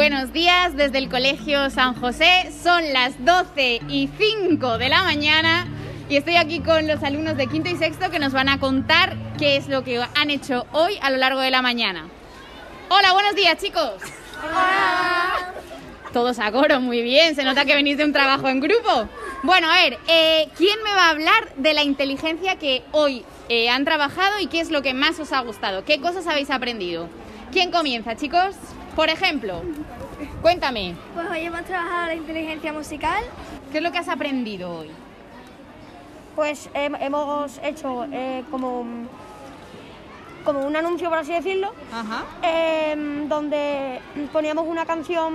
Buenos días desde el Colegio San José. Son las 12 y 5 de la mañana y estoy aquí con los alumnos de quinto y sexto que nos van a contar qué es lo que han hecho hoy a lo largo de la mañana. Hola, buenos días chicos. Hola. Todos a coro, muy bien. Se nota que venís de un trabajo en grupo. Bueno, a ver, eh, ¿quién me va a hablar de la inteligencia que hoy eh, han trabajado y qué es lo que más os ha gustado? ¿Qué cosas habéis aprendido? ¿Quién comienza, chicos? Por ejemplo, cuéntame, Pues hoy hemos trabajado la inteligencia musical. ¿qué es lo que has aprendido hoy? Pues hem- hemos hecho eh, como, como un anuncio, por así decirlo, Ajá. em, donde poníamos una canción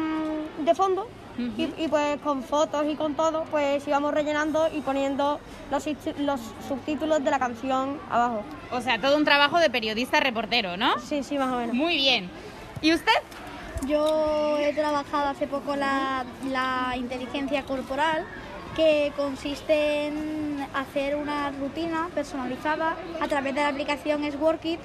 de fondo y, y, pues con fotos y con todo, pues íbamos rellenando y poniendo los, los subtítulos de la canción abajo. O sea, todo un trabajo de periodista reportero, ¿no? Sí, sí, más o menos. Muy bien. ¿Y usted? Yo he trabajado hace poco la, la inteligencia corporal, que consiste en hacer una rutina personalizada a través de la aplicación Workit,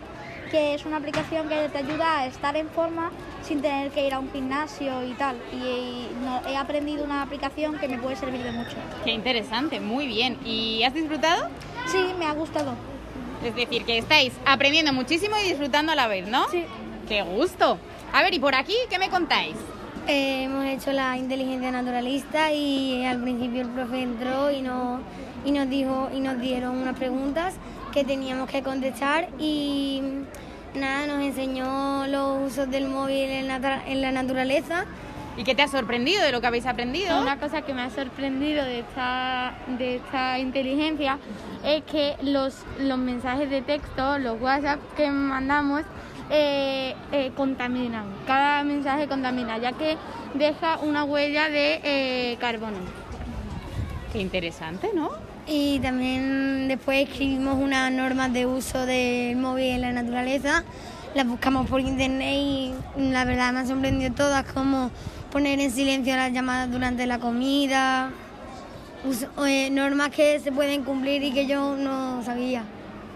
que es una aplicación que te ayuda a estar en forma sin tener que ir a un gimnasio y tal. Y, y no- he aprendido una aplicación que me puede servir de mucho. Qué interesante, muy bien. ¿Y has disfrutado? Sí, me ha gustado. Es decir, que estáis aprendiendo muchísimo y disfrutando a la vez, ¿no? Sí. ¡Qué gusto! A ver, ¿y por aquí qué me contáis? Eh, hemos hecho la inteligencia naturalista y al principio el profe entró y nos, y nos dijo y nos dieron unas preguntas que teníamos que contestar y nada, nos enseñó los usos del móvil en la, en la naturaleza. ¿Y qué te ha sorprendido de lo que habéis aprendido? Una cosa que me ha sorprendido de esta, de esta inteligencia es que los, los mensajes de texto, los WhatsApp que mandamos, eh, eh, contaminan. Cada mensaje contamina, ya que deja una huella de eh, carbono. Qué interesante, ¿no? Y también después escribimos unas normas de uso del móvil en la naturaleza. Las buscamos por internet y la verdad me han sorprendido todas, como poner en silencio las llamadas durante la comida, uso- eh, normas que se pueden cumplir y que yo no sabía.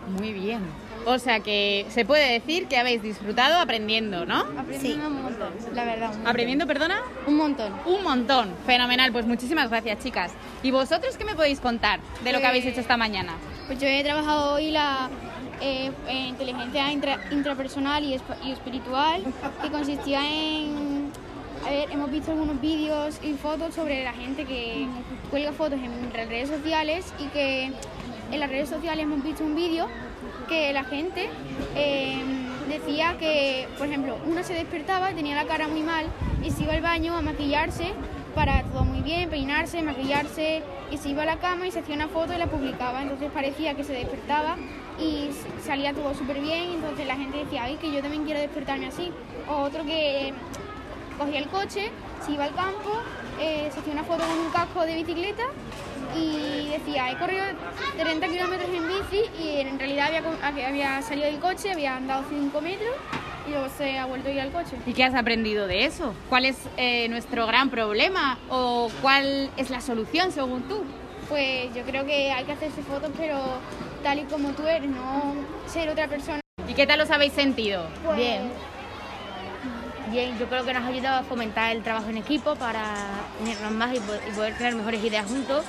Muy bien. O sea que se puede decir que habéis disfrutado aprendiendo, ¿no? Aprendiendo un montón, la verdad. un montón. ¿Aprendiendo, perdona? Un montón. Un montón. Fenomenal. Pues muchísimas gracias, chicas. ¿Y vosotros qué me podéis contar de lo que habéis hecho esta mañana? Pues yo he trabajado hoy la eh, eh, inteligencia intra- intrapersonal y, esp- y espiritual, que consistía en... A ver, hemos visto algunos vídeos y fotos sobre la gente que cuelga fotos en re- redes sociales y que en las redes sociales hemos visto un vídeo que la gente eh, decía que, por ejemplo, una se despertaba, tenía la cara muy mal y se iba al baño a maquillarse para todo muy bien, peinarse, maquillarse y se iba a la cama y se hacía una foto y la publicaba. Entonces parecía que se despertaba y salía todo súper bien. Entonces la gente decía, ay, que yo también quiero despertarme así. O otro que eh, cogía el coche, se iba al campo, eh, se hacía una foto con un casco de bicicleta y decía, he corrido 30 kilómetros en bici y en realidad había, había salido del coche, había andado 5 metros y luego se ha vuelto a ir al coche. ¿Y qué has aprendido de eso? ¿Cuál es eh, nuestro gran problema o cuál es la solución según tú? Pues yo creo que hay que hacerse fotos, pero tal y como tú eres, no ser otra persona. ¿Y qué tal os habéis sentido? Pues, Bien. Bien, yo creo que nos ha ayudado a fomentar el trabajo en equipo para unirnos más y, po- y poder tener mejores ideas juntos.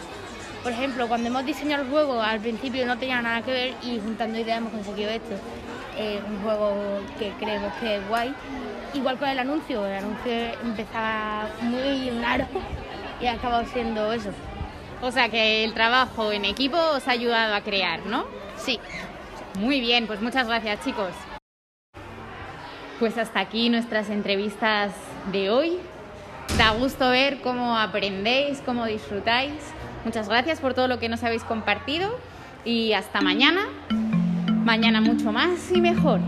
Por ejemplo, cuando hemos diseñado el juego, al principio no tenía nada que ver y juntando ideas hemos conseguido esto. Eh, un juego que creemos que es guay. Igual con el anuncio, el anuncio empezaba muy raro y ha acabado siendo eso. O sea que el trabajo en equipo os ha ayudado a crear, ¿no? Sí. Muy bien, pues muchas gracias chicos. Pues hasta aquí nuestras entrevistas de hoy. Da gusto ver cómo aprendéis, cómo disfrutáis. Muchas gracias por todo lo que nos habéis compartido y hasta mañana. Mañana mucho más y mejor.